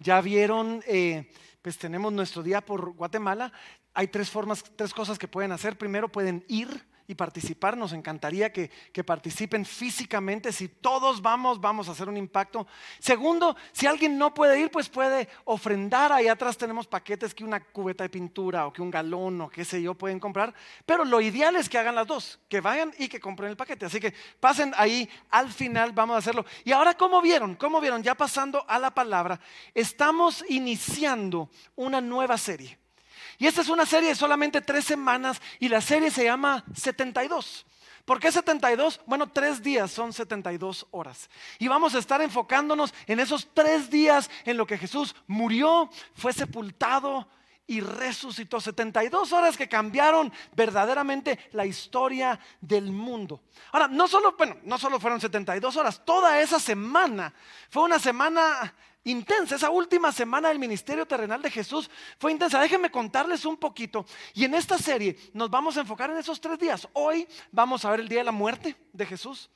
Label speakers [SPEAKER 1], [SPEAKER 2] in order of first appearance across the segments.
[SPEAKER 1] Ya vieron, eh, pues tenemos nuestro día por Guatemala. Hay tres formas, tres cosas que pueden hacer. Primero pueden ir y participar. Nos encantaría que, participen físicamente. Si todos vamos, vamos a hacer un impacto. Segundo, si alguien no puede ir, pues puede ofrendar. Ahí atrás tenemos paquetes que una cubeta de pintura o que un galón o qué sé yo pueden comprar. Pero lo ideal es que hagan las dos, que vayan y que compren el paquete. Así que pasen ahí, al final vamos a hacerlo. Y ahora, ¿cómo vieron? ¿Cómo vieron? Ya pasando a la palabra, estamos iniciando una nueva serie. Y esta es una serie de solamente tres semanas y la serie se llama 72. ¿Por qué 72? Bueno, tres días son 72 horas. Y vamos a estar enfocándonos en esos tres días en lo que Jesús murió, fue sepultado y resucitó. 72 horas que cambiaron verdaderamente la historia del mundo. Ahora, no solo, bueno, no solo fueron 72 horas, toda esa semana fue una semana intensa. Esa última semana del ministerio terrenal de Jesús fue intensa. Déjenme contarles un poquito. Y en esta serie nos vamos a enfocar en esos tres días. Hoy vamos a ver el día de la muerte de Jesús.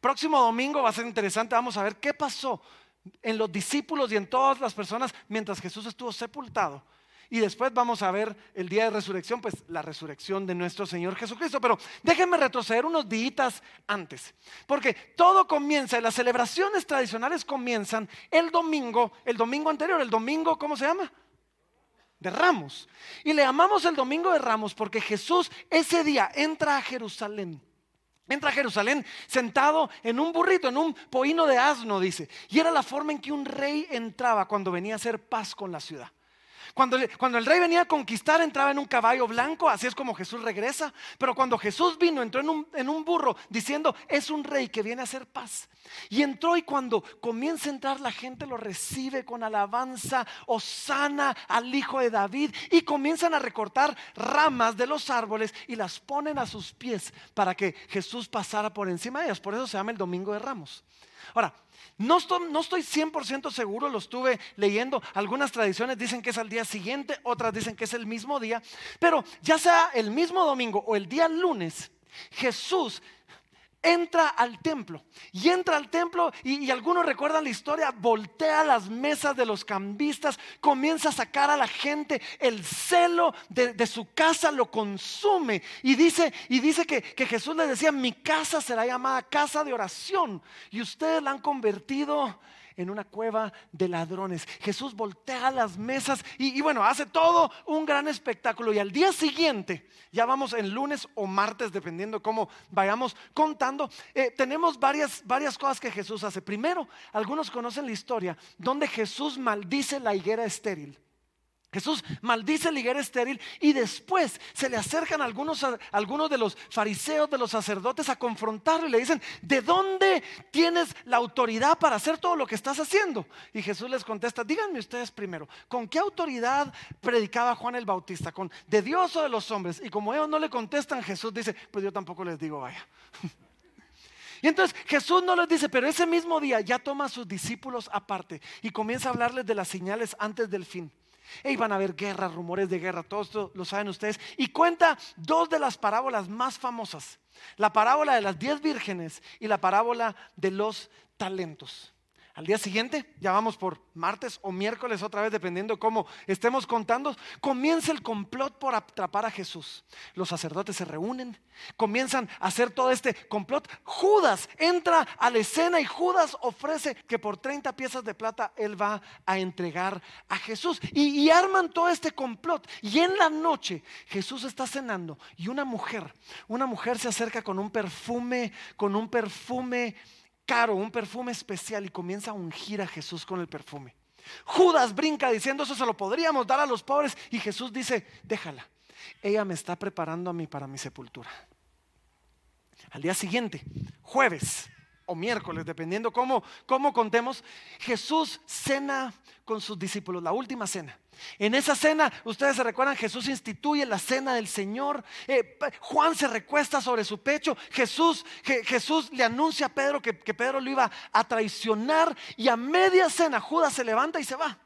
[SPEAKER 1] Próximo domingo va a ser interesante. Vamos a ver qué pasó en los discípulos y en todas las personas mientras Jesús estuvo sepultado. Y después vamos a ver el día de resurrección, pues la resurrección de nuestro Señor Jesucristo. Pero déjenme retroceder unos días antes, porque todo comienza, y las celebraciones tradicionales comienzan el domingo, el domingo anterior, el domingo, ¿cómo se llama? De Ramos. Y le llamamos el domingo de Ramos porque Jesús ese día entra a Jerusalén. Entra a Jerusalén sentado en un burrito, en un poino de asno, dice. Y era la forma en que un rey entraba cuando venía a hacer paz con la ciudad. Cuando, el rey venía a conquistar, entraba en un caballo blanco, así es como Jesús regresa. Pero cuando Jesús vino, entró en un, burro diciendo, es un rey que viene a hacer paz. Y entró y cuando comienza a entrar, la gente lo recibe con alabanza, osana al hijo de David. Y comienzan a recortar ramas de los árboles y las ponen a sus pies para que Jesús pasara por encima de ellas. Por eso se llama el Domingo de Ramos. Ahora, no estoy, no estoy 100% seguro, lo estuve leyendo. Algunas tradiciones dicen que es al día siguiente, otras dicen que es el mismo día. Pero ya sea el mismo domingo o el día lunes, Jesús entra al templo y entra al templo y, algunos recuerdan la historia, voltea las mesas de los cambistas, comienza a sacar a la gente, el celo de, su casa lo consume y dice, y dice que, que Jesús le decía, mi casa será llamada casa de oración y ustedes la han convertido en una cueva de ladrones. Jesús voltea las mesas y, bueno, hace todo un gran espectáculo. Y al día siguiente, ya vamos en lunes o martes, dependiendo cómo vayamos contando, eh, tenemos varias, varias cosas que Jesús hace. Primero, algunos conocen la historia donde Jesús maldice la higuera estéril. Jesús maldice la higuera estéril y después se le acercan algunos, algunos de los fariseos, de los sacerdotes a confrontarlo y le dicen, ¿de dónde tienes la autoridad para hacer todo lo que estás haciendo? Y Jesús les contesta, díganme ustedes primero, ¿con qué autoridad predicaba Juan el Bautista? ¿Con de Dios o de los hombres? Y como ellos no le contestan, Jesús dice, pues yo tampoco les digo, vaya. Y entonces Jesús no les dice, pero ese mismo día ya toma a sus discípulos aparte y comienza a hablarles de las señales antes del fin. Y van a haber guerras, rumores de guerra, todo esto lo saben ustedes. Y cuenta dos de las parábolas más famosas. La parábola de las diez vírgenes y la parábola de los talentos. Al día siguiente, ya vamos por martes o miércoles otra vez, dependiendo cómo estemos contando, comienza el complot por atrapar a Jesús. Los sacerdotes se reúnen, comienzan a hacer todo este complot. Judas entra a la escena y Judas ofrece que por 30 piezas de plata él va a entregar a Jesús. Y, y arman todo este complot. Y en la noche Jesús está cenando y una mujer, una mujer se acerca con un perfume, con un perfume caro, un perfume especial y comienza a ungir a Jesús con el perfume. Judas brinca diciendo eso se lo podríamos dar a los pobres y Jesús dice, déjala, ella me está preparando a mí para mi sepultura. Al día siguiente, jueves, o miércoles, dependiendo cómo, cómo contemos, Jesús cena con sus discípulos, la última cena. En esa cena, ustedes se recuerdan, Jesús instituye la cena del Señor. Eh, Juan se recuesta sobre su pecho. Jesús, Jesús le anuncia a Pedro que, que Pedro lo iba a traicionar. Y a media cena, Judas se levanta y se va.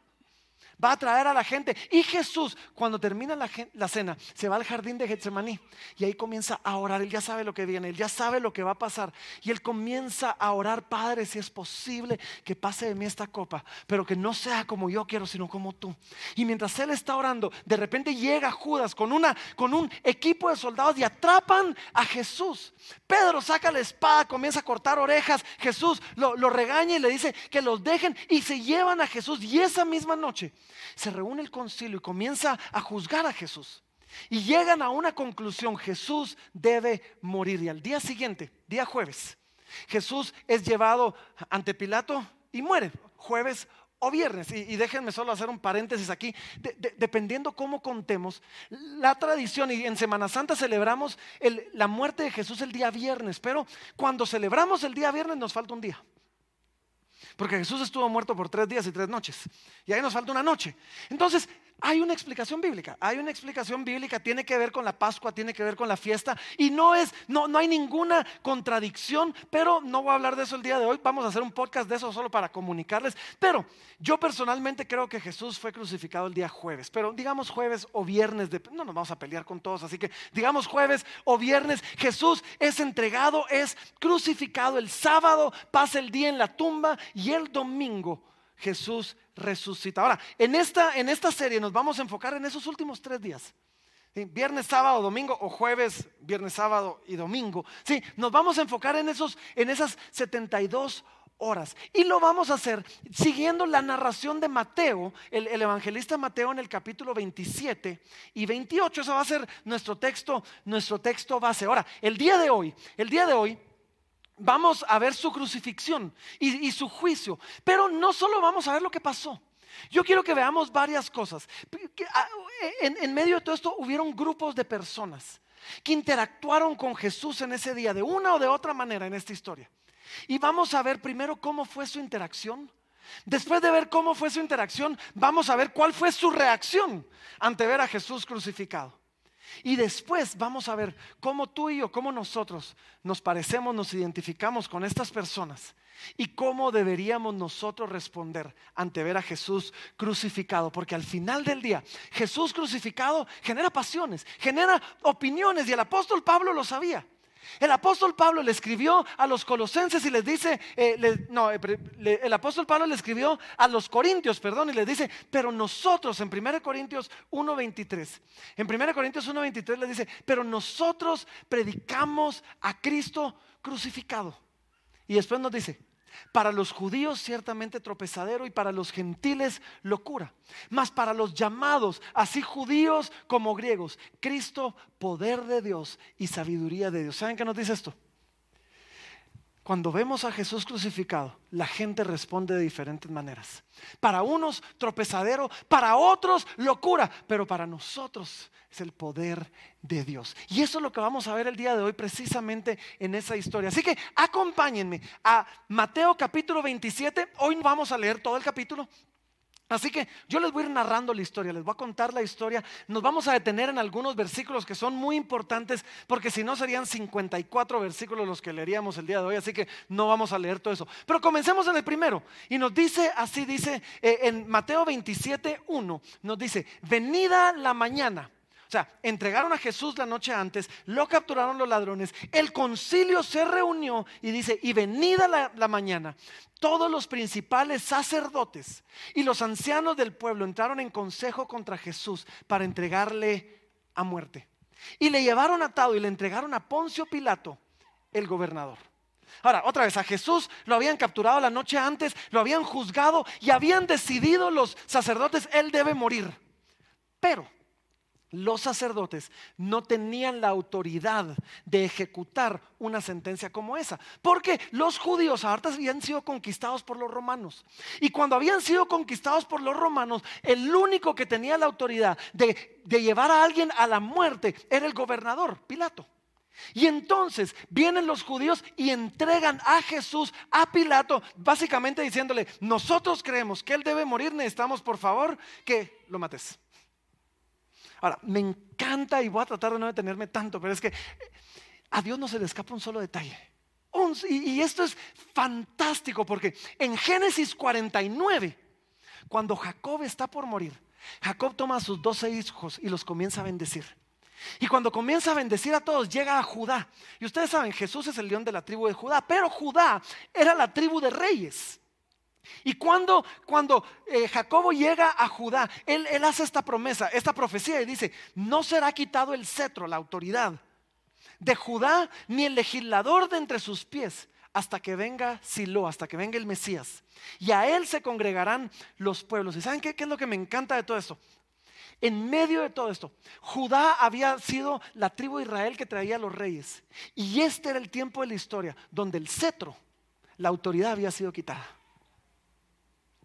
[SPEAKER 1] Va a traer a la gente. Y Jesús, cuando termina la, cena, se va al jardín de Getsemaní y ahí comienza a orar. Él ya sabe lo que viene, él ya sabe lo que va a pasar. Y él comienza a orar, Padre, si es posible que pase de mí esta copa, pero que no sea como yo quiero, sino como tú. Y mientras él está orando, de repente llega Judas con, una, con un equipo de soldados y atrapan a Jesús. Pedro saca la espada, comienza a cortar orejas. Jesús lo, lo regaña y le dice que los dejen y se llevan a Jesús. Y esa misma noche se reúne el concilio y comienza a juzgar a Jesús. Y llegan a una conclusión, Jesús debe morir. Y al día siguiente, día jueves, Jesús es llevado ante Pilato y muere, jueves o viernes. Y, déjenme solo hacer un paréntesis aquí, dependiendo cómo contemos, la tradición, y en Semana Santa celebramos la muerte de Jesús el día viernes, pero cuando celebramos el día viernes nos falta un día. Porque Jesús estuvo muerto por tres días y tres noches. Y ahí nos falta una noche. Entonces, hay una explicación bíblica, hay una explicación bíblica, tiene que ver con la Pascua, tiene que ver con la fiesta y no es, no, no hay ninguna contradicción, pero no voy a hablar de eso el día de hoy, vamos a hacer un podcast de eso solo para comunicarles, pero yo personalmente creo que Jesús fue crucificado el día jueves, pero digamos jueves o viernes, de, no nos vamos a pelear con todos, así que digamos jueves o viernes, Jesús es entregado, es crucificado el sábado, pasa el día en la tumba y el domingo Jesús resucita. Ahora, en esta, en esta serie nos vamos a enfocar en esos últimos tres días. Viernes, sábado, domingo o jueves, viernes, sábado y domingo. Sí, nos vamos a enfocar en, esos, en esas 72 horas. Y lo vamos a hacer siguiendo la narración de Mateo, el, el, evangelista Mateo en el capítulo 27 y 28. Eso va a ser nuestro texto, nuestro texto base. Ahora, el día de hoy, el día de hoy vamos a ver su crucifixión y, su juicio, pero no solo vamos a ver lo que pasó. Yo quiero que veamos varias cosas. Ah, en, en, medio de todo esto hubieron grupos de personas que interactuaron con Jesús en ese día de una o de otra manera en esta historia. Y vamos a ver primero cómo fue su interacción. Después de ver cómo fue su interacción, vamos a ver cuál fue su reacción ante ver a Jesús crucificado. Y después vamos a ver cómo tú y yo, cómo nosotros nos parecemos, nos identificamos con estas personas y cómo deberíamos nosotros responder ante ver a Jesús crucificado. Porque al final del día, Jesús crucificado genera pasiones, genera opiniones y el apóstol Pablo lo sabía. El apóstol Pablo le escribió a los colosenses y les dice, eh, no, eh, el apóstol Pablo le escribió a los corintios, perdón, y les dice, pero nosotros en 1 Corintios 1.23, en 1 Corintios 1.23 le dice, pero nosotros predicamos a Cristo crucificado. Y después nos dice, para los judíos ciertamente tropezadero y para los gentiles locura. Mas para los llamados, así judíos como griegos, Cristo, poder de Dios y sabiduría de Dios. ¿Saben qué nos dice esto? Cuando vemos a Jesús crucificado, la gente responde de diferentes maneras. Para unos tropezadero, para otros locura, pero para nosotros es el poder de Dios. Y eso es lo que vamos a ver el día de hoy precisamente en esa historia. Así que acompáñenme a Mateo capítulo 27. Hoy vamos a leer todo el capítulo, Así que yo les voy a ir narrando la historia, les voy a contar la historia. Nos vamos a detener en algunos versículos que son muy importantes, porque si no serían 54 versículos los que leeríamos el día de hoy, así que no vamos a leer todo eso. Pero comencemos en el primero. Y nos dice, así dice eh, en Mateo 27, 1, nos dice, venida la mañana. Sea, entregaron a Jesús la noche antes, lo capturaron los ladrones, el concilio se reunió y dice, y venida la, mañana, todos los principales sacerdotes y los ancianos del pueblo entraron en consejo contra Jesús para entregarle a muerte. Y le llevaron atado y le entregaron a Poncio Pilato, el gobernador. Ahora, otra vez, a Jesús lo habían capturado la noche antes, lo habían juzgado y habían decidido los sacerdotes, él debe morir. Pero los sacerdotes no tenían la autoridad de ejecutar una sentencia como esa, porque los judíos habían sido conquistados por los romanos. Y cuando habían sido conquistados por los romanos, el único que tenía la autoridad de, llevar a alguien a la muerte era el gobernador, Pilato. Y entonces vienen los judíos y entregan a Jesús a Pilato, básicamente diciéndole, nosotros creemos que él debe morir, necesitamos por favor que lo mates. Ahora, me encanta y voy a tratar de no detenerme tanto, pero es que a Dios no se le escapa un solo detalle. y, esto es fantástico porque en Génesis 49, Cuando Jacob está por morir, Jacob toma a sus doce hijos y los comienza a bendecir. Y cuando comienza a bendecir a todos, llega a Judá. Y ustedes saben, Jesús es el león de la tribu de Judá, pero Judá era la tribu de reyes. Y cuando, cuando eh, Jacobo llega a Judá, él, hace esta promesa, esta profecía y dice, no será quitado el cetro, la autoridad de Judá, ni el legislador de entre sus pies, hasta que venga Silo, hasta que venga el Mesías. Y a él se congregarán los pueblos. ¿Y saben qué, qué es lo que me encanta de todo esto? En medio de todo esto, Judá había sido la tribu de Israel que traía a los reyes. Y este era el tiempo de la historia donde el cetro, la autoridad había sido quitada.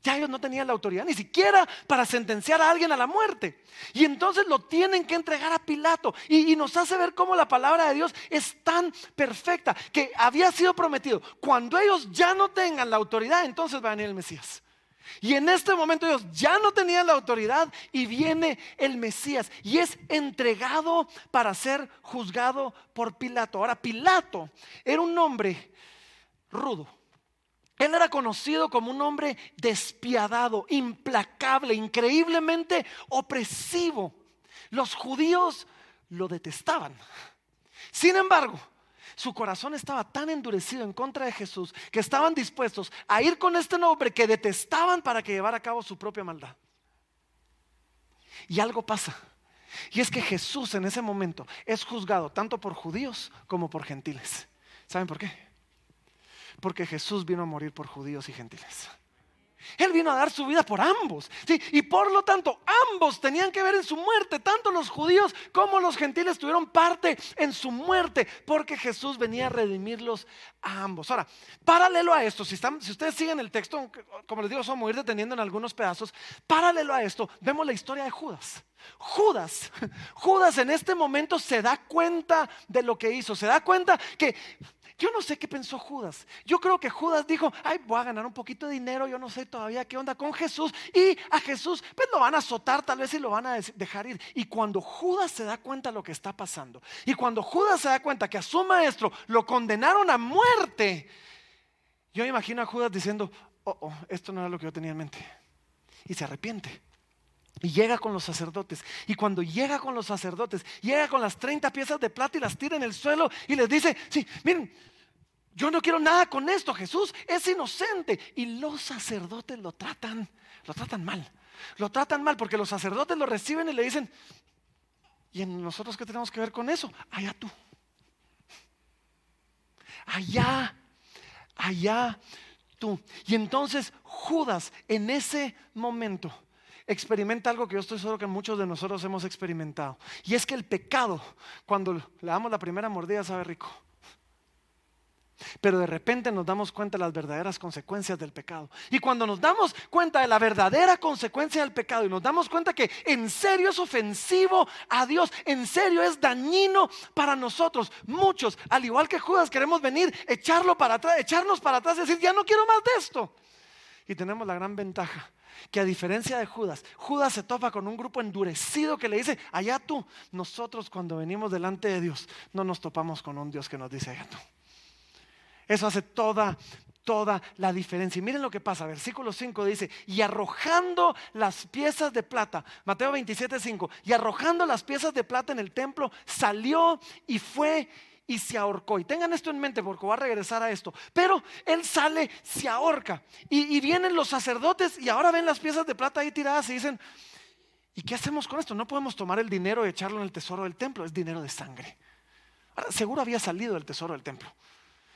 [SPEAKER 1] Ya ellos no tenían la autoridad ni siquiera para sentenciar a alguien a la muerte. Y entonces lo tienen que entregar a Pilato. Y, nos hace ver cómo la palabra de Dios es tan perfecta que había sido prometido. Cuando ellos ya no tengan la autoridad, entonces va a venir el Mesías. Y en este momento ellos ya no tenían la autoridad y viene el Mesías y es entregado para ser juzgado por Pilato. Ahora, Pilato era un hombre rudo. Él era conocido como un hombre despiadado, implacable, increíblemente opresivo. Los judíos lo detestaban. Sin embargo, su corazón estaba tan endurecido en contra de Jesús que estaban dispuestos a ir con este hombre que detestaban para que llevara a cabo su propia maldad. Y algo pasa. Y es que Jesús en ese momento es juzgado tanto por judíos como por gentiles. ¿Saben por qué? Porque Jesús vino a morir por judíos y gentiles. Él vino a dar su vida por ambos. Y por lo tanto, ambos tenían que ver en su muerte. Tanto los judíos como los gentiles tuvieron parte en su muerte. Porque Jesús venía a redimirlos a ambos. Ahora, paralelo a esto, si, si ustedes siguen el texto, como les digo, vamos a ir deteniendo en algunos pedazos. Paralelo a esto, vemos la historia de Judas. Judas, Judas en este momento se da cuenta de lo que hizo. Se da cuenta que yo no sé qué pensó Judas. Yo creo que Judas dijo, ay, voy a ganar un poquito de dinero, yo no sé todavía qué onda con Jesús. Y a Jesús, pues lo van a azotar tal vez y lo van a dejar ir. Y cuando Judas se da cuenta de lo que está pasando, y cuando Judas se da cuenta que a su maestro lo condenaron a muerte, yo imagino a Judas diciendo, oh, oh, esto no era lo que yo tenía en mente. Y se arrepiente. Y llega con los sacerdotes. Y cuando llega con los sacerdotes, llega con las 30 piezas de plata y las tira en el suelo y les dice, sí, miren, yo no quiero nada con esto, Jesús es inocente. Y los sacerdotes lo tratan, lo tratan mal. Lo tratan mal porque los sacerdotes lo reciben y le dicen, ¿y en nosotros qué tenemos que ver con eso? Allá tú. Allá, allá tú. Y entonces Judas en ese momento experimenta algo que yo estoy seguro que muchos de nosotros hemos experimentado. Y es que el pecado, cuando le damos la primera mordida, sabe rico. Pero de repente nos damos cuenta de las verdaderas consecuencias del pecado. Y cuando nos damos cuenta de la verdadera consecuencia del pecado y nos damos cuenta que en serio es ofensivo a Dios, en serio es dañino para nosotros, muchos, al igual que Judas, queremos venir, echarlo para atrás, echarnos para atrás y decir, ya no quiero más de esto. Y tenemos la gran ventaja que a diferencia de Judas, Judas se topa con un grupo endurecido que le dice, allá tú, nosotros cuando venimos delante de Dios no nos topamos con un Dios que nos dice allá tú. Eso hace toda, toda la diferencia. Y miren lo que pasa, versículo 5 dice, y arrojando las piezas de plata, Mateo 27, 5, y arrojando las piezas de plata en el templo, salió y fue y se ahorcó. Y tengan esto en mente porque va a regresar a esto. Pero él sale, se ahorca. Y, vienen los sacerdotes y ahora ven las piezas de plata ahí tiradas y dicen, ¿y qué hacemos con esto? No podemos tomar el dinero y echarlo en el tesoro del templo, es dinero de sangre. seguro había salido del tesoro del templo.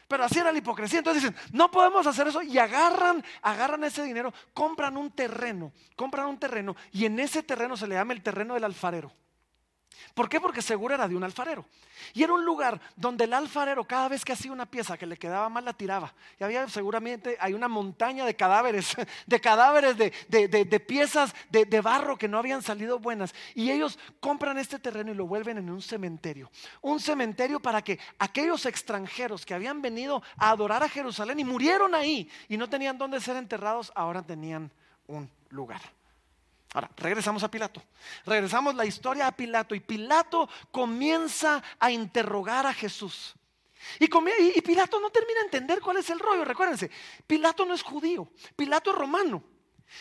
[SPEAKER 1] Pero así era la hipocresía. Entonces dicen, no podemos hacer eso. Y agarran, agarran ese dinero, compran un terreno, compran un terreno. Y en ese terreno se le llama el terreno del alfarero. ¿Por qué? Porque seguro era de un alfarero. Y era un lugar donde el alfarero cada vez que hacía una pieza que le quedaba mal la tiraba. Y había seguramente, hay una montaña de cadáveres, de cadáveres de, piezas de, de, barro que no habían salido buenas. Y ellos compran este terreno y lo vuelven en un cementerio. Un cementerio para que aquellos extranjeros que habían venido a adorar a Jerusalén y murieron ahí y no tenían dónde ser enterrados, ahora tenían un lugar. Ahora, regresamos a Pilato. Regresamos la historia a Pilato y Pilato comienza a interrogar a Jesús. Y, Pilato no termina de entender cuál es el rollo. Recuérdense, Pilato no es judío, Pilato es romano.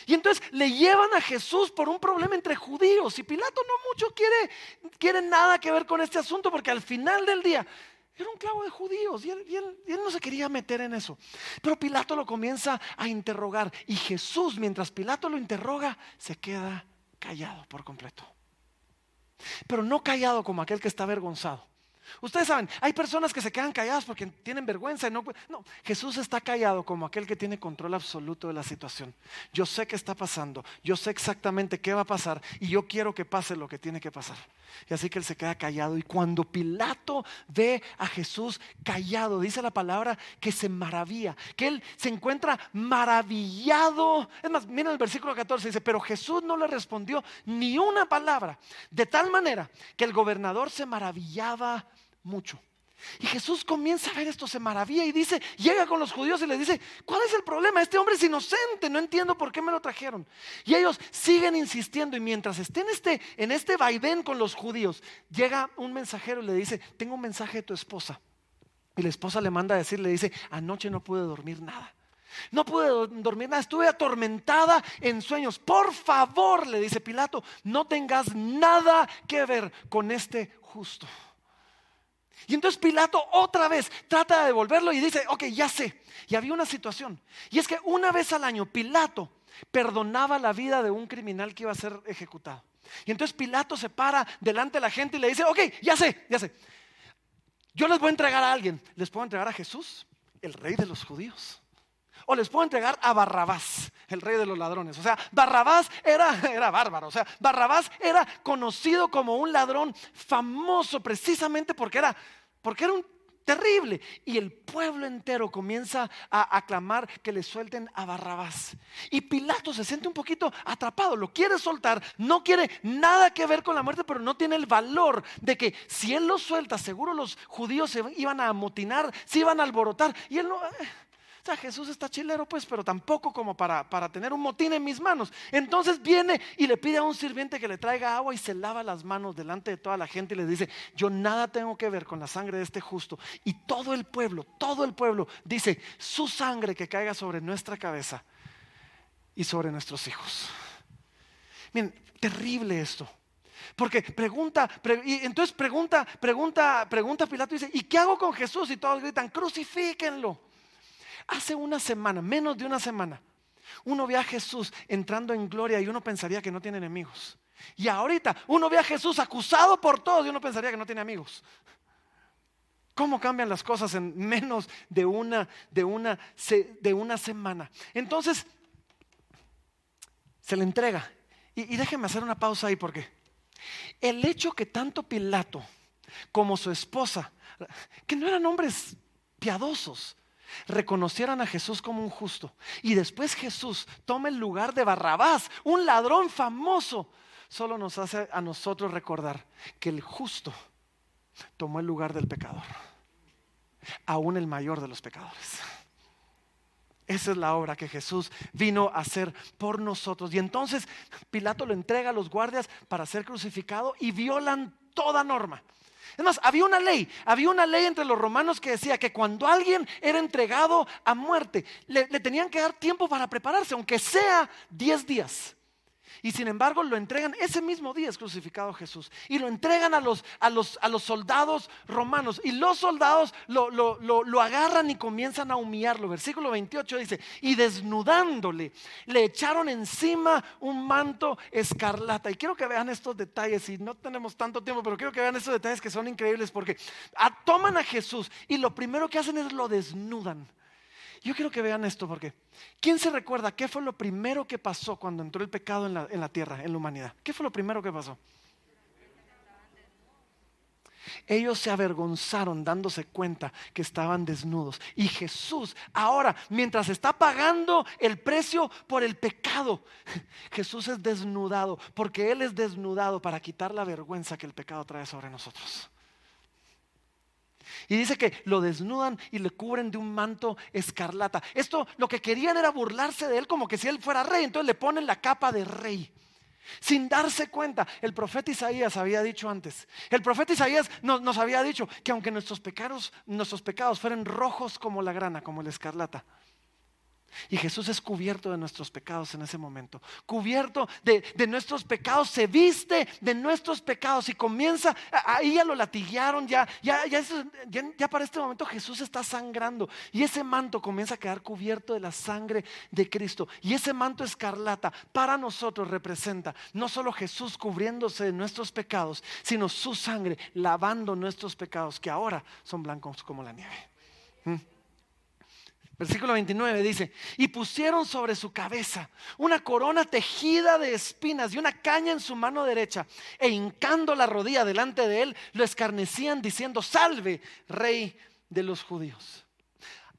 [SPEAKER 1] Y entonces le llevan a Jesús por un problema entre judíos. Y Pilato no mucho quiere, quiere nada que ver con este asunto porque al final del día era un clavo de judíos y él, no se quería meter en eso. Pero Pilato lo comienza a interrogar y Jesús, mientras Pilato lo interroga, se queda callado por completo. Pero no callado como aquel que está avergonzado. Ustedes saben, hay personas que se quedan calladas porque tienen vergüenza y no, no, Jesús está callado como aquel que tiene control absoluto de la situación. Yo sé qué está pasando, yo sé exactamente qué va a pasar y yo quiero que pase lo que tiene que pasar. Y así que él se queda callado y cuando Pilato ve a Jesús callado, dice la palabra que se maravilla, que él se encuentra maravillado. Es más, miren el versículo 14, dice, pero Jesús no le respondió ni una palabra, de tal manera que el gobernador se maravillaba mucho. Y Jesús comienza a ver esto, se maravilla y dice, llega con los judíos y les dice, ¿cuál es el problema? Este hombre es inocente, no entiendo por qué me lo trajeron. Y ellos siguen insistiendo y mientras estén este, en este vaivén con los judíos, llega un mensajero y le dice, tengo un mensaje de tu esposa. Y la esposa le manda a decir, le dice, anoche no pude dormir nada. No pude dormir nada, estuve atormentada en sueños. Por favor, le dice Pilato, no tengas nada que ver con este justo. Y entonces Pilato otra vez trata de devolverlo y dice, ok, ya sé. Y había una situación. Y es que una vez al año Pilato perdonaba la vida de un criminal que iba a ser ejecutado. Y entonces Pilato se para delante de la gente y le dice, ok, ya sé, ya sé. Yo les voy a entregar a alguien. ¿Les puedo entregar a Jesús, el rey de los judíos? O les puedo entregar a Barrabás, el rey de los ladrones. O sea, Barrabás era, era bárbaro. O sea, Barrabás era conocido como un ladrón famoso precisamente porque era, porque era un terrible. Y el pueblo entero comienza a aclamar que le suelten a Barrabás. Y Pilato se siente un poquito atrapado, lo quiere soltar, no quiere nada que ver con la muerte, pero no tiene el valor de que si él lo suelta, seguro los judíos se iban a amotinar, se iban a alborotar. Y él no... Eh, o sea, Jesús está chilero, pues, pero tampoco como para, para tener un motín en mis manos. Entonces viene y le pide a un sirviente que le traiga agua y se lava las manos delante de toda la gente y le dice, yo nada tengo que ver con la sangre de este justo. Y todo el pueblo, todo el pueblo dice, su sangre que caiga sobre nuestra cabeza y sobre nuestros hijos. Miren, terrible esto. Porque pregunta, y entonces pregunta, pregunta, pregunta Pilato y dice, ¿y qué hago con Jesús? Y todos gritan, crucifíquenlo. Hace una semana, menos de una semana, uno ve a Jesús entrando en gloria y uno pensaría que no tiene enemigos. Y ahorita uno ve a Jesús acusado por todos y uno pensaría que no tiene amigos. ¿Cómo cambian las cosas en menos de una, de una, de una semana? Entonces, se le entrega. Y, y déjenme hacer una pausa ahí porque el hecho que tanto Pilato como su esposa, que no eran hombres piadosos, reconocieran a Jesús como un justo y después Jesús toma el lugar de Barrabás, un ladrón famoso, solo nos hace a nosotros recordar que el justo tomó el lugar del pecador, aún el mayor de los pecadores. Esa es la obra que Jesús vino a hacer por nosotros. Y entonces Pilato lo entrega a los guardias para ser crucificado y violan toda norma. Es más, había una ley, había una ley entre los romanos que decía que cuando alguien era entregado a muerte, le, tenían que dar tiempo para prepararse, aunque sea 10 días. Y sin embargo lo entregan, ese mismo día es crucificado Jesús. Y lo entregan a los, a los, a los soldados romanos. Y los soldados lo, lo, lo, agarran y comienzan a humillarlo. Versículo 28 dice, y desnudándole, le echaron encima un manto escarlata. Y quiero que vean estos detalles, y no tenemos tanto tiempo, pero quiero que vean estos detalles que son increíbles porque toman a Jesús y lo primero que hacen es lo desnudan. Yo quiero que vean esto porque ¿quién se recuerda qué fue lo primero que pasó cuando entró el pecado en la, tierra, en la humanidad? ¿Qué fue lo primero que pasó? Ellos se avergonzaron dándose cuenta que estaban desnudos. Y Jesús, ahora, mientras está pagando el precio por el pecado, Jesús es desnudado, porque Él es desnudado para quitar la vergüenza que el pecado trae sobre nosotros. Y dice que lo desnudan y le cubren de un manto escarlata. Esto lo que querían era burlarse de él como que si él fuera rey. Entonces le ponen la capa de rey. Sin darse cuenta, el profeta Isaías había dicho antes. El profeta Isaías nos, había dicho que aunque nuestros pecados, nuestros pecados fueran rojos como la grana, como la escarlata, Y Jesús es cubierto de nuestros pecados en ese momento. Cubierto de, nuestros pecados, se viste de nuestros pecados y comienza, ahí ya lo latiguearon, ya, ya, ya, ya, para este momento Jesús está sangrando. Y ese manto comienza a quedar cubierto de la sangre de Cristo. Y ese manto escarlata para nosotros representa no solo Jesús cubriéndose de nuestros pecados, sino su sangre lavando nuestros pecados, que ahora son blancos como la nieve. ¿Mm? Versículo 29 dice, y pusieron sobre su cabeza una corona tejida de espinas y una caña en su mano derecha, e hincando la rodilla delante de él, lo escarnecían diciendo, salve, rey de los judíos.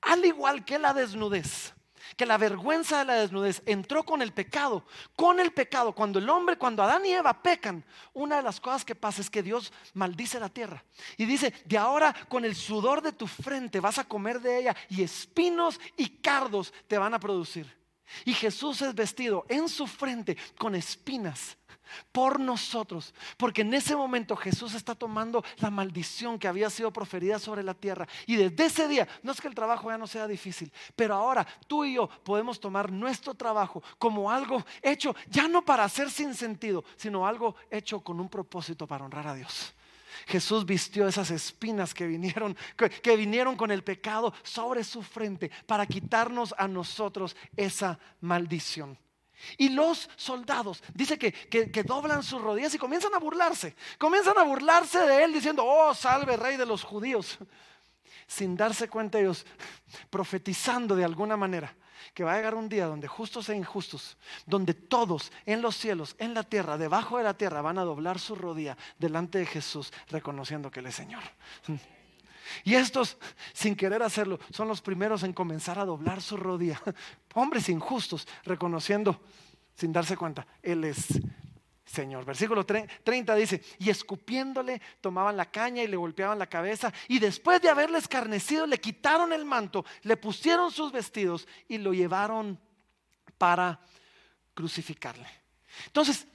[SPEAKER 1] Al igual que la desnudez, que la vergüenza de la desnudez entró con el pecado, con el pecado, cuando el hombre, cuando Adán y Eva pecan, una de las cosas que pasa es que Dios maldice la tierra y dice, de ahora con el sudor de tu frente vas a comer de ella y espinos y cardos te van a producir. Y Jesús es vestido en su frente con espinas por nosotros. Porque en ese momento Jesús está tomando la maldición que había sido proferida sobre la tierra. Y desde ese día, no es que el trabajo ya no sea difícil, pero ahora tú y yo podemos tomar nuestro trabajo como algo hecho ya no para hacer sin sentido, sino algo hecho con un propósito para honrar a Dios. Jesús vistió esas espinas que vinieron, que, vinieron con el pecado sobre su frente para quitarnos a nosotros esa maldición. Y los soldados, dice que, que, doblan sus rodillas y comienzan a burlarse. Comienzan a burlarse de él diciendo, oh, salve rey de los judíos. Sin darse cuenta ellos, profetizando de alguna manera que va a llegar un día donde justos e injustos, donde todos en los cielos, en la tierra, debajo de la tierra, van a doblar su rodilla delante de Jesús, reconociendo que Él es Señor. Y estos, sin querer hacerlo, son los primeros en comenzar a doblar su rodilla. Hombres injustos, reconociendo, sin darse cuenta, Él es Señor. Versículo 30 dice, y escupiéndole tomaban la caña y le golpeaban la cabeza, y después de haberle escarnecido, le quitaron el manto, le pusieron sus vestidos y lo llevaron para crucificarle. Entonces,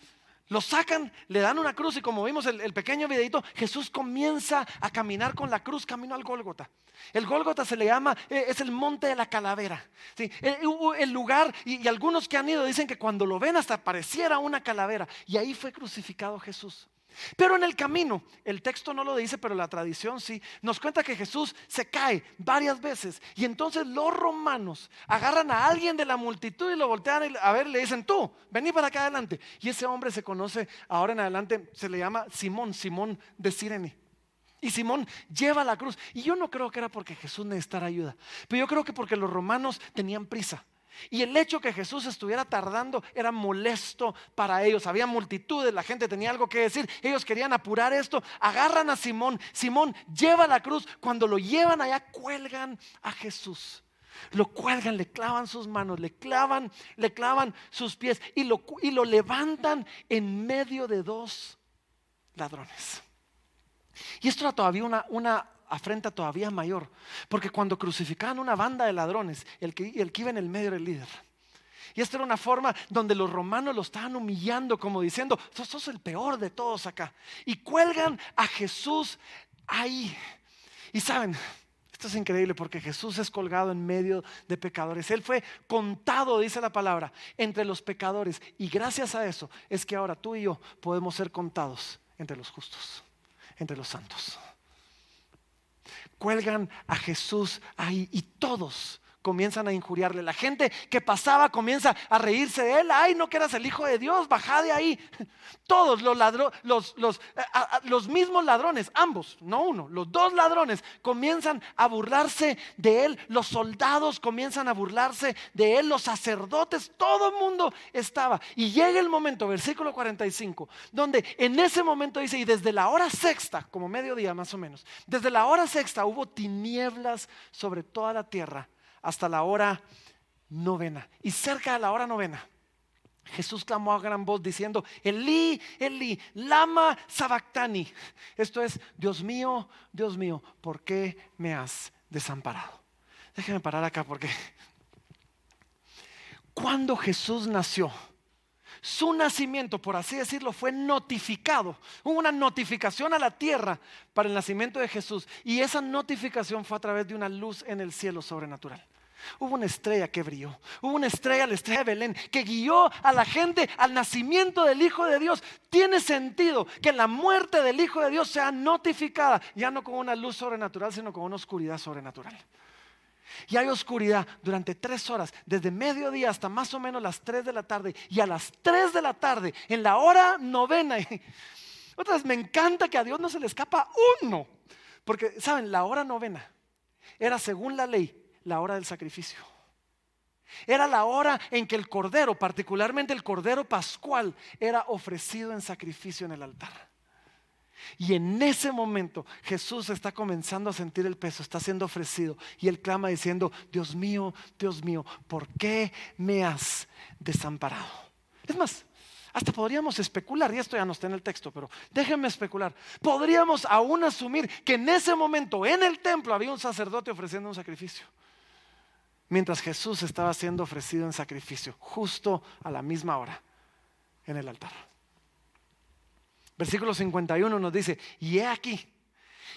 [SPEAKER 1] lo sacan, le dan una cruz y como vimos el, el, pequeño videito, Jesús comienza a caminar con la cruz camino al Gólgota. El Gólgota se le llama, eh, es el monte de la calavera. ¿sí? El, lugar, y, y, algunos que han ido dicen que cuando lo ven hasta pareciera una calavera. Y ahí fue crucificado Jesús. Pero en el camino, el texto no lo dice, pero la tradición sí, nos cuenta que Jesús se cae varias veces y entonces los romanos agarran a alguien de la multitud y lo voltean a ver, le dicen, tú, vení para acá adelante. Y ese hombre se conoce, ahora en adelante, se le llama Simón, Simón de Sirene. Y Simón lleva la cruz. Y yo no creo que era porque Jesús necesitara ayuda, pero yo creo que porque los romanos tenían prisa. Y el hecho que Jesús estuviera tardando era molesto para ellos. Había multitudes, la gente tenía algo que decir. Ellos querían apurar esto. Agarran a Simón. Simón lleva la cruz. Cuando lo llevan allá, cuelgan a Jesús. Lo cuelgan, le clavan sus manos, le clavan, le clavan sus pies y lo, y lo levantan en medio de dos ladrones. Y esto era todavía una, una afrenta todavía mayor. Porque cuando crucificaban una banda de ladrones, el que, el que iba en el medio era el líder. Y esta era una forma donde los romanos lo estaban humillando, como diciendo, sos el peor de todos acá. Y cuelgan a Jesús ahí. Y saben, esto es increíble porque Jesús es colgado en medio de pecadores. Él fue contado, dice la palabra, entre los pecadores. Y gracias a eso es que ahora tú y yo podemos ser contados entre los justos, entre los santos cuelgan a Jesús ahí y todos comienzan a injuriarle. La gente que pasaba comienza a reírse de él. Ay, no que eras el hijo de Dios, baja de ahí. Todos los, los, los, los, mismos ladrones, ambos, no uno, los dos ladrones comienzan a burlarse de él. Los soldados comienzan a burlarse de él. Los sacerdotes, todo el mundo estaba. Y llega el momento, versículo 45, donde en ese momento dice, y desde la hora sexta, como mediodía más o menos, desde la hora sexta hubo tinieblas sobre toda la tierra hasta la hora novena. Y cerca de la hora novena, Jesús clamó a gran voz diciendo, Elí, Elí, lama sabactani. Esto es, Dios mío, Dios mío, ¿por qué me has desamparado? Déjeme parar acá porque cuando Jesús nació, su nacimiento, por así decirlo, fue notificado. Hubo una notificación a la tierra para el nacimiento de Jesús. Y esa notificación fue a través de una luz en el cielo sobrenatural. Hubo una estrella que brilló. Hubo una estrella, la estrella de Belén, que guió a la gente al nacimiento del Hijo de Dios. Tiene sentido que la muerte del Hijo de Dios sea notificada, ya no con una luz sobrenatural, sino con una oscuridad sobrenatural. Y hay oscuridad durante tres horas, desde mediodía hasta más o menos las tres de la tarde. Y a las tres de la tarde, en la hora novena, otras me encanta que a Dios no se le escapa uno. Porque, ¿saben? La hora novena era según la ley la hora del sacrificio. Era la hora en que el cordero, particularmente el cordero pascual, era ofrecido en sacrificio en el altar. Y en ese momento Jesús está comenzando a sentir el peso, está siendo ofrecido. Y él clama diciendo, Dios mío, Dios mío, ¿por qué me has desamparado? Es más, hasta podríamos especular, y esto ya no está en el texto, pero déjenme especular. Podríamos aún asumir que en ese momento en el templo había un sacerdote ofreciendo un sacrificio mientras Jesús estaba siendo ofrecido en sacrificio, justo a la misma hora, en el altar. Versículo 51 nos dice, y he aquí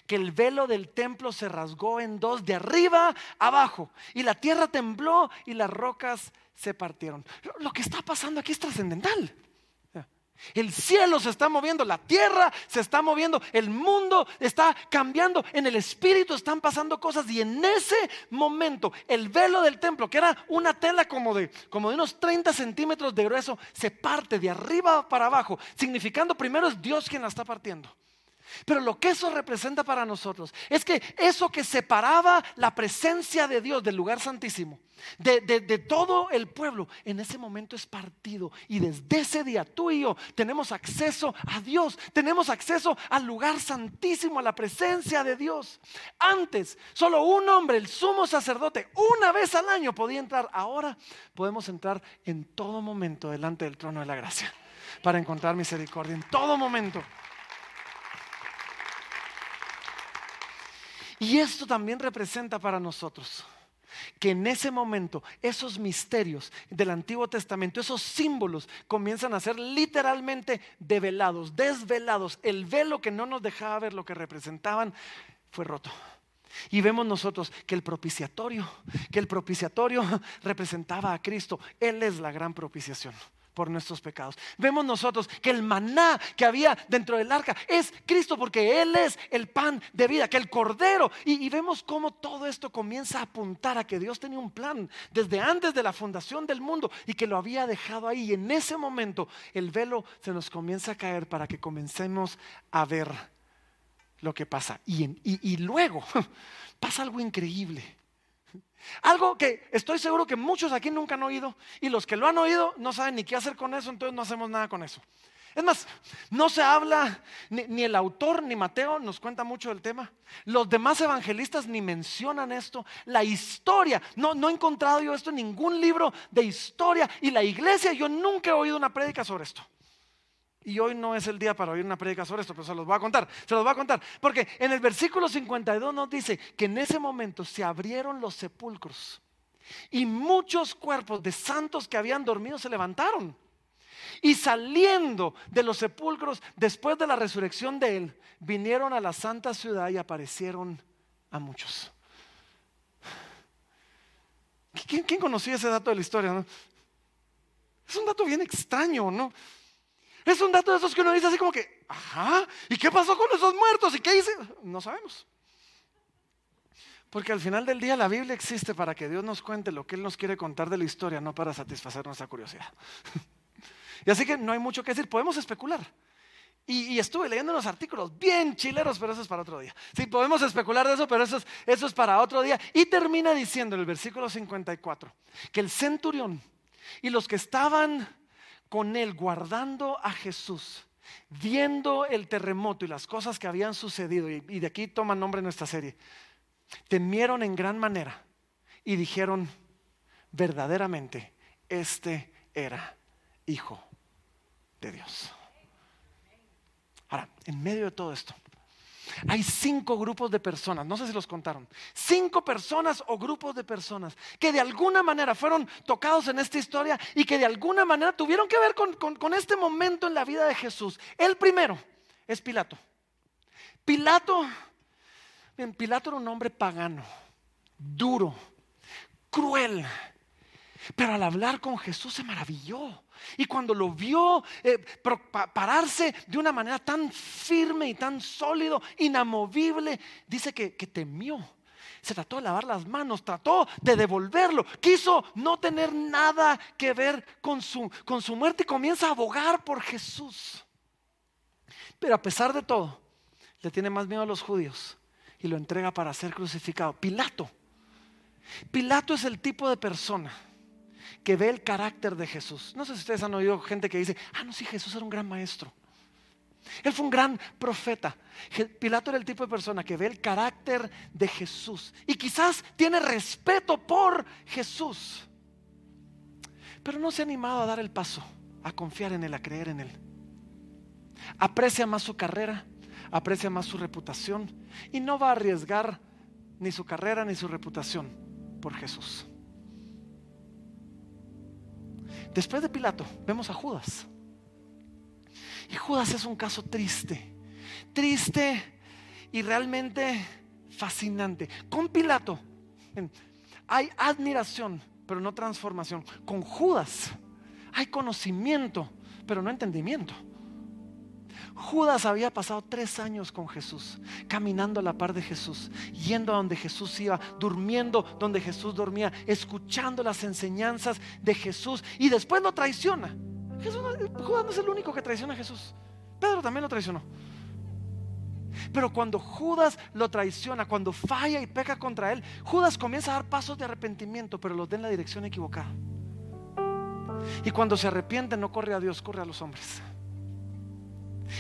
[SPEAKER 1] que el velo del templo se rasgó en dos, de arriba abajo, y la tierra tembló y las rocas se partieron. Lo que está pasando aquí es trascendental. El cielo se está moviendo, la tierra se está moviendo, el mundo está cambiando, en el espíritu están pasando cosas y en ese momento el velo del templo, que era una tela como de, como de unos 30 centímetros de grueso, se parte de arriba para abajo, significando primero es Dios quien la está partiendo. Pero lo que eso representa para nosotros es que eso que separaba la presencia de Dios del lugar santísimo, de, todo el pueblo, en ese momento es partido. Y desde ese día tú y yo tenemos acceso a Dios, tenemos acceso al lugar santísimo, a la presencia de Dios. Antes, solo un hombre, el sumo sacerdote, una vez al año podía entrar. Ahora podemos entrar en todo momento delante del trono de la gracia para encontrar misericordia, en todo momento. Y esto también representa para nosotros que en ese momento esos misterios del Antiguo Testamento, esos símbolos comienzan a ser literalmente develados, desvelados. El velo que no nos dejaba ver lo que representaban fue roto. Y vemos nosotros que el propiciatorio, que el propiciatorio representaba a Cristo. Él es la gran propiciación por nuestros pecados. Vemos nosotros que el maná que había dentro del arca es Cristo porque Él es el pan de vida, que el cordero. Y, vemos cómo todo esto comienza a apuntar a que Dios tenía un plan desde antes de la fundación del mundo y que lo había dejado ahí. Y en ese momento el velo se nos comienza a caer para que comencemos a ver lo que pasa. y, y luego pasa algo increíble. Algo que estoy seguro que muchos aquí nunca han oído y los que lo han oído no saben ni qué hacer con eso, entonces no hacemos nada con eso. Es más, no se habla, ni, el autor ni Mateo nos cuenta mucho del tema. Los demás evangelistas ni mencionan esto. La historia, no, no he encontrado yo esto en ningún libro de historia. Y la iglesia, yo nunca he oído una prédica sobre esto. Y hoy no es el día para oír una prédica sobre esto, pero se los voy a contar. Se los voy a contar. Porque en el versículo 52 nos dice que en ese momento se abrieron los sepulcros y muchos cuerpos de santos que habían dormido se levantaron. Y saliendo de los sepulcros después de la resurrección de él, vinieron a la santa ciudad y aparecieron a muchos. ¿Quién, conocía ese dato de la historia? Es un dato bien extraño, ¿no? Es un dato de esos que uno dice así como que, ajá, ¿y qué pasó con esos muertos? ¿Y qué hice? No sabemos. Porque al final del día la Biblia existe para que Dios nos cuente lo que Él nos quiere contar de la historia, no para satisfacer nuestra curiosidad. y así que no hay mucho que decir, podemos especular. Y, estuve leyendo unos artículos bien chileros, pero eso es para otro día. Sí, podemos especular de eso, pero eso es, eso es para otro día. Y termina diciendo en el versículo 54 que el centurión y los que estaban con él guardando a Jesús, viendo el terremoto y las cosas que habían sucedido, y, de aquí toma nombre nuestra serie, temieron en gran manera y dijeron, verdaderamente, este era hijo de Dios. Ahora, en medio de todo esto, hay cinco grupos de personas, no sé si los contaron, cinco personas o grupos de personas que de alguna manera fueron tocados en esta historia y que de alguna manera tuvieron que ver con, este momento en la vida de Jesús. El primero es Pilato. Pilato, bien, Pilato era un hombre pagano, duro, cruel. Pero al hablar con Jesús se maravilló. Y cuando lo vio eh, pararse de una manera tan firme y tan sólido, inamovible, dice que, que temió. Se trató de lavar las manos, trató de devolverlo, quiso no tener nada que ver con su, con su muerte y comienza a abogar por Jesús. Pero a pesar de todo, le tiene más miedo a los judíos y lo entrega para ser crucificado. Pilato. Pilato es el tipo de persona que ve el carácter de Jesús. No sé si ustedes han oído gente que dice, ah, no, sí, Jesús era un gran maestro. Él fue un gran profeta. Pilato era el tipo de persona que ve el carácter de Jesús y quizás tiene respeto por Jesús, pero no se ha animado a dar el paso, a confiar en Él, a creer en Él. Aprecia más su carrera, aprecia más su reputación y no va a arriesgar ni su carrera ni su reputación por Jesús. Después de Pilato, vemos a Judas. Y Judas es un caso triste, triste y realmente fascinante. Con Pilato hay admiración, pero no transformación. Con Judas hay conocimiento, pero no entendimiento. Judas había pasado tres años con Jesús, caminando a la par de Jesús, yendo a donde Jesús iba, durmiendo donde Jesús dormía, escuchando las enseñanzas de Jesús y después lo traiciona. Judas no es el único que traiciona a Jesús. Pedro también lo traicionó. Pero cuando Judas lo traiciona, cuando falla y peca contra él, Judas comienza a dar pasos de arrepentimiento, pero los da en la dirección equivocada. Y cuando se arrepiente no corre a Dios, corre a los hombres.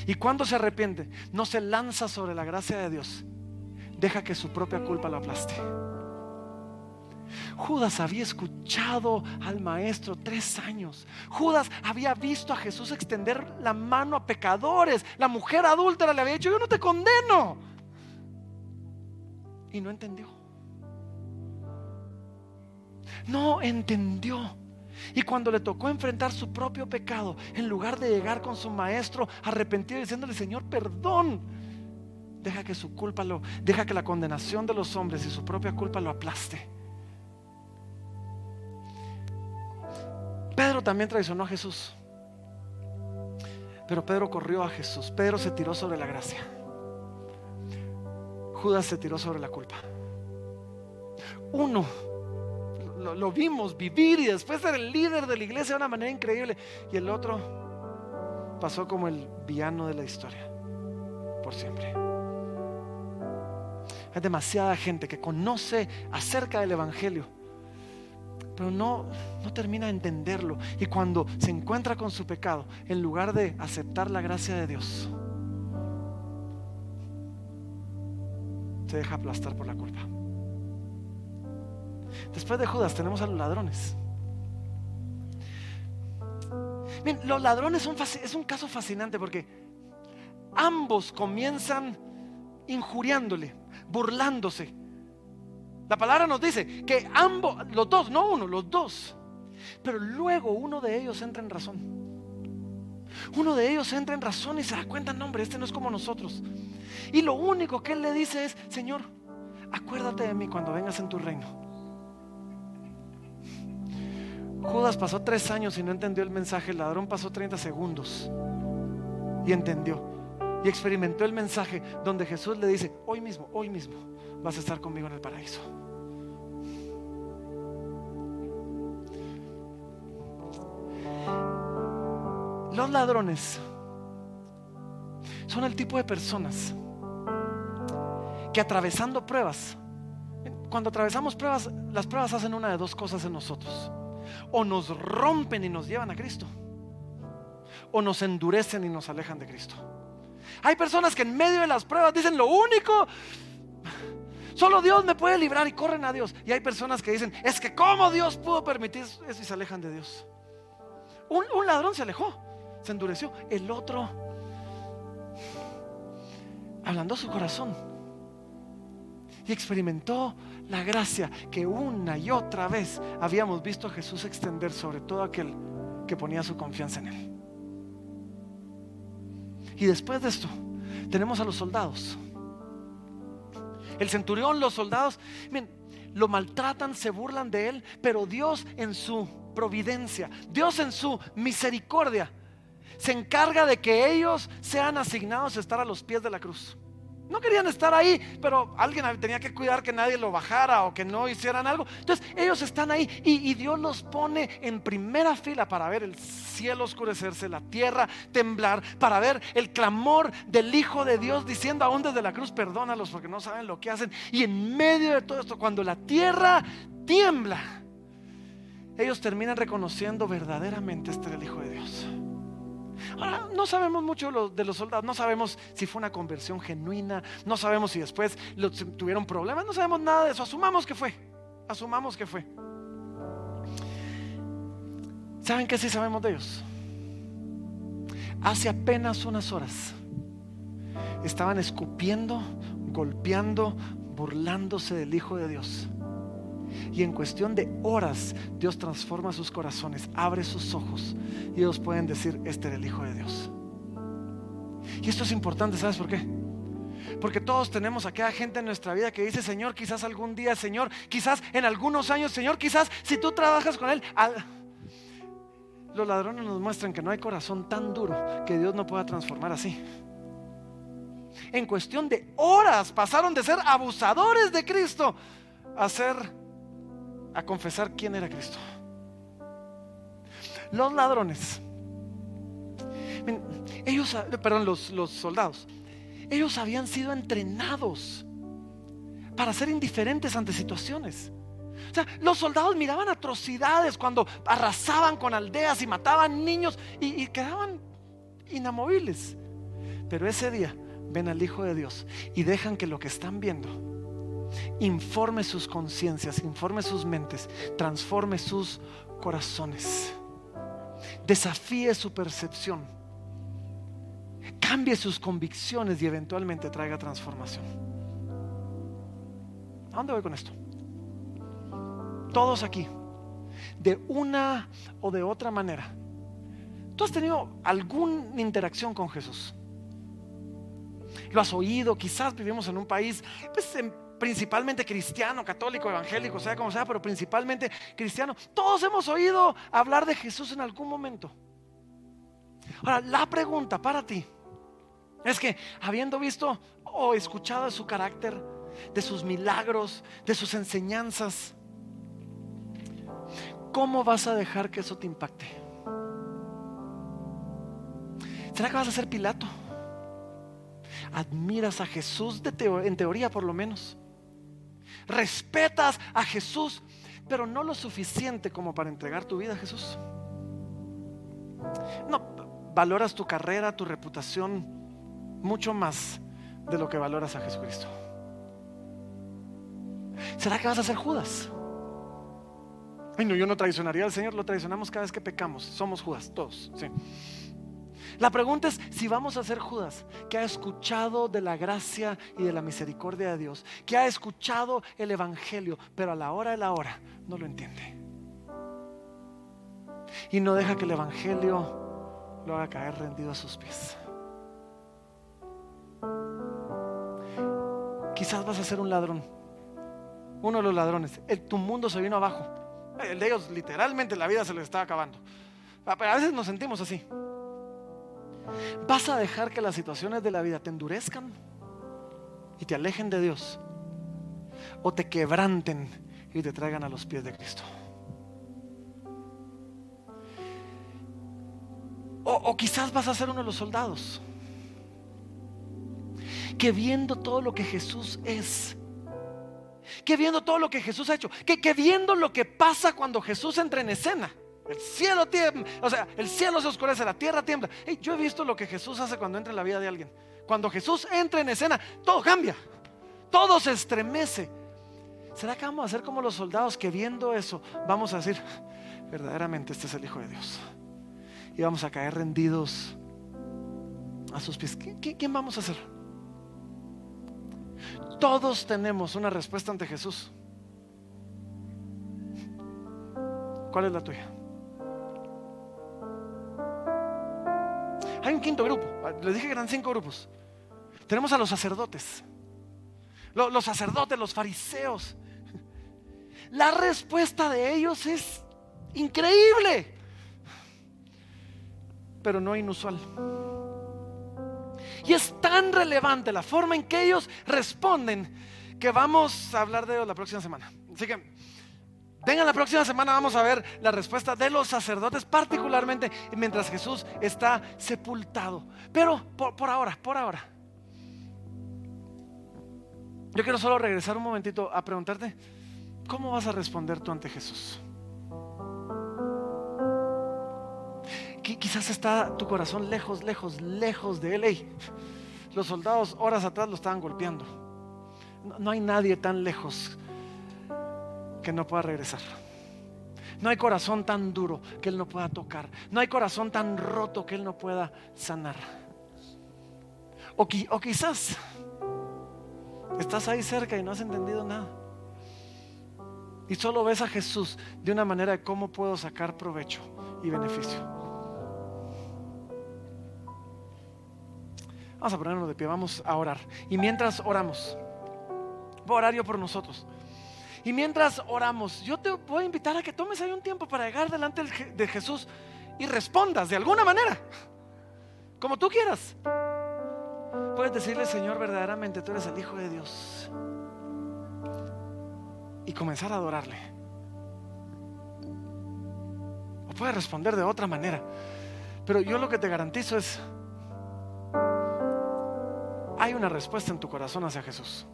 [SPEAKER 1] Y cuando se arrepiente, no se lanza sobre la gracia de Dios. Deja que su propia culpa lo aplaste. Judas había escuchado al maestro tres años. Judas había visto a Jesús extender la mano a pecadores. La mujer adúltera le había dicho, yo no te condeno. Y no entendió. No entendió. Y cuando le tocó enfrentar su propio pecado, en lugar de llegar con su maestro arrepentido diciéndole, Señor, perdón, deja que su culpa lo, deja que la condenación de los hombres y su propia culpa lo aplaste. Pedro también traicionó a Jesús. Pero Pedro corrió a Jesús. Pedro se tiró sobre la gracia. Judas se tiró sobre la culpa. Uno lo, vimos vivir y después ser el líder de la iglesia de una manera increíble. Y el otro pasó como el villano de la historia, por siempre. Hay demasiada gente que conoce acerca del Evangelio, pero no, no termina de entenderlo. Y cuando se encuentra con su pecado, en lugar de aceptar la gracia de Dios, se deja aplastar por la culpa. Después de Judas tenemos a los ladrones. Los ladrones son, es un caso fascinante porque ambos comienzan injuriándole, burlándose. La palabra nos dice que ambos, los dos, no uno, los dos. Pero luego uno de ellos entra en razón. Uno de ellos entra en razón y se da cuenta, no hombre, este no es como nosotros. Y lo único que él le dice es, Señor, acuérdate de mí cuando vengas en tu reino. Judas pasó tres años y no entendió el mensaje. El ladrón pasó 30 segundos y entendió. Y experimentó el mensaje donde Jesús le dice, hoy mismo, hoy mismo vas a estar conmigo en el paraíso. Los ladrones son el tipo de personas que atravesando pruebas, cuando atravesamos pruebas, las pruebas hacen una de dos cosas en nosotros o nos rompen y nos llevan a Cristo, o nos endurecen y nos alejan de Cristo. Hay personas que en medio de las pruebas dicen lo único, solo Dios me puede librar y corren a Dios. Y hay personas que dicen, es que cómo Dios pudo permitir eso y se alejan de Dios. Un, un ladrón se alejó, se endureció. El otro, hablando su corazón, y experimentó la gracia que una y otra vez habíamos visto a Jesús extender sobre todo aquel que ponía su confianza en Él. Y después de esto, tenemos a los soldados. El centurión, los soldados. Miren, lo maltratan, se burlan de él, pero Dios en su providencia, Dios en su misericordia, se encarga de que ellos sean asignados a estar a los pies de la cruz. No querían estar ahí, pero alguien tenía que cuidar que nadie lo bajara o que no hicieran algo. Entonces ellos están ahí y, Dios los pone en primera fila para ver el cielo oscurecerse, la tierra temblar, para ver el clamor del Hijo de Dios diciendo aún desde la cruz, perdónalos porque no saben lo que hacen. Y en medio de todo esto, cuando la tierra tiembla, ellos terminan reconociendo verdaderamente este era el Hijo de Dios. Ahora, no sabemos mucho de los soldados, no sabemos si fue una conversión genuina, no sabemos si después tuvieron problemas, no sabemos nada de eso, asumamos que fue, asumamos que fue. ¿Saben qué sí sabemos de ellos? Hace apenas unas horas estaban escupiendo, golpeando, burlándose del Hijo de Dios. Y en cuestión de horas, Dios transforma sus corazones, abre sus ojos y ellos pueden decir, este era el Hijo de Dios. Y esto es importante, ¿sabes por qué? Porque todos tenemos aquella gente en nuestra vida que dice, Señor, quizás algún día, Señor, quizás en algunos años, Señor, quizás si tú trabajas con Él, los ladrones nos muestran que no hay corazón tan duro que Dios no pueda transformar así. En cuestión de horas pasaron de ser abusadores de Cristo a ser a confesar quién era Cristo. Los ladrones, ellos, perdón, los, los soldados, ellos habían sido entrenados para ser indiferentes ante situaciones. O sea, los soldados miraban atrocidades cuando arrasaban con aldeas y mataban niños y, y, quedaban inamovibles. Pero ese día ven al Hijo de Dios y dejan que lo que están viendo informe sus conciencias, informe sus mentes, transforme sus corazones, desafíe su percepción, cambie sus convicciones y eventualmente traiga transformación. ¿A dónde voy con esto? Todos aquí, de una o de otra manera, tú has tenido alguna interacción con Jesús. Lo has oído, quizás vivimos en un país pues, principalmente cristiano, católico, evangélico, sea como sea, pero principalmente cristiano. Todos hemos oído hablar de Jesús en algún momento. Ahora, la pregunta para ti es que habiendo visto o escuchado de su carácter, de sus milagros, de sus enseñanzas, ¿cómo vas a dejar que eso te impacte? ¿Será que vas a ser Pilato? Admiras a Jesús en teoría por lo menos respetas a Jesús, pero no lo suficiente como para entregar tu vida a Jesús. No, valoras tu carrera, tu reputación mucho más de lo que valoras a Jesucristo. ¿Será que vas a ser Judas? Ay, no, yo no traicionaría al Señor, lo traicionamos cada vez que pecamos. Somos Judas, todos. Sí. La pregunta es si vamos a ser Judas, que ha escuchado de la gracia y de la misericordia de Dios, que ha escuchado el Evangelio, pero a la hora de la hora no lo entiende. Y no deja que el Evangelio lo haga caer rendido a sus pies. Quizás vas a ser un ladrón, uno de los ladrones. El, tu mundo se vino abajo. El de ellos literalmente la vida se les está acabando. A veces nos sentimos así. ¿Vas a dejar que las situaciones de la vida te endurezcan y te alejen de Dios? ¿O te quebranten y te traigan a los pies de Cristo? O, quizás vas a ser uno de los soldados que viendo todo lo que Jesús es, que viendo todo lo que Jesús ha hecho, que, que viendo lo que pasa cuando Jesús entra en escena, el cielo tiembla, o sea, el cielo se oscurece, la tierra tiembla. yo he visto lo que Jesús hace cuando entra en la vida de alguien. Cuando Jesús entra en escena, todo cambia, todo se estremece. ¿Será que vamos a ser como los soldados que viendo eso vamos a decir, verdaderamente este es el Hijo de Dios? Y vamos a caer rendidos a sus pies. quién vamos a hacer? Todos tenemos una respuesta ante Jesús. ¿Cuál es la tuya? Hay un quinto grupo. Les dije que eran cinco grupos. Tenemos a los sacerdotes. Los, sacerdotes, los fariseos. la respuesta de ellos es increíble, pero no inusual. Y es tan relevante la forma en que ellos responden que vamos a hablar de ello la próxima semana. Así que vengan la próxima semana, vamos a ver la respuesta de los sacerdotes, particularmente mientras Jesús está sepultado. Pero por, por ahora, por ahora. Yo quiero solo regresar un momentito a preguntarte, ¿cómo vas a responder tú ante Jesús? Quizás está tu corazón lejos, lejos, lejos de Él. los soldados horas atrás lo estaban golpeando. No, hay nadie tan lejos que no pueda regresar. No hay corazón tan duro que Él no pueda tocar. No hay corazón tan roto que Él no pueda sanar. O, o quizás estás ahí cerca y no has entendido nada. Y solo ves a Jesús de una manera de cómo puedo sacar provecho y beneficio. Vamos a ponernos de pie, vamos a orar. Y mientras oramos, voy a orar yo por nosotros. Y mientras oramos, yo te voy a invitar a que tomes ahí un tiempo para llegar delante de Jesús y respondas de alguna manera, como tú quieras. Puedes decirle, Señor, verdaderamente tú eres el Hijo de Dios. Y comenzar a adorarle. O puedes responder de otra manera. Pero yo lo que te garantizo es hay una respuesta en tu corazón hacia Jesús.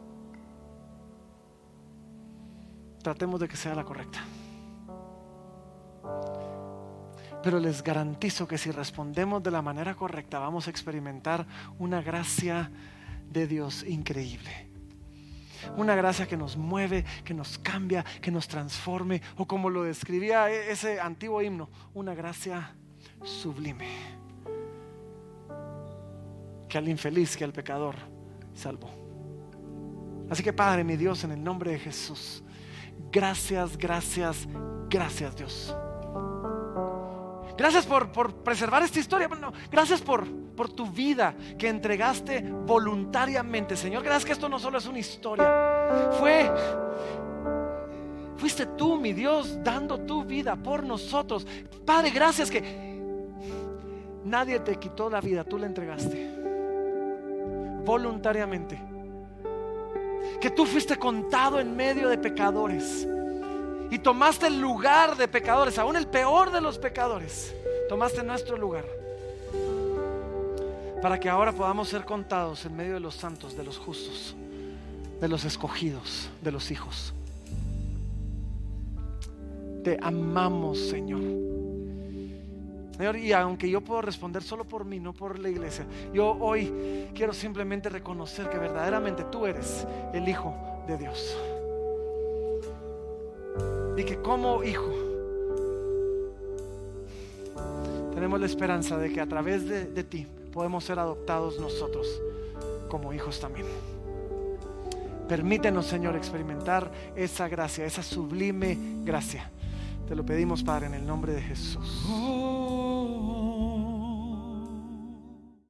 [SPEAKER 1] Tratemos de que sea la correcta. Pero les garantizo que si respondemos de la manera correcta vamos a experimentar una gracia de Dios increíble. Una gracia que nos mueve, que nos cambia, que nos transforme, o como lo describía e-, ese antiguo himno, una gracia sublime que al infeliz, que al pecador salvó. Así que Padre, mi Dios, en el nombre de Jesús, gracias, gracias, gracias Dios. Gracias por, preservar esta historia. Bueno, gracias por, por tu vida que entregaste voluntariamente, Señor. Gracias que esto no solo es una historia. Fue, fuiste tú, mi Dios, dando tu vida por nosotros. Padre, gracias que nadie te quitó la vida, tú la entregaste voluntariamente. Que tú fuiste contado en medio de pecadores y tomaste el lugar de pecadores, aún el peor de los pecadores. Tomaste nuestro lugar para que ahora podamos ser contados en medio de los santos, de los justos, de los escogidos, de los hijos. Te amamos, Señor. Señor, y aunque yo puedo responder solo por mí, no por la iglesia, yo hoy quiero simplemente reconocer que verdaderamente tú eres el Hijo de Dios. Y que como hijo tenemos la esperanza de que a través de, de ti podemos ser adoptados nosotros como hijos también. Permítenos, Señor, experimentar esa gracia, esa sublime gracia. Te lo pedimos, Padre, en el nombre de Jesús.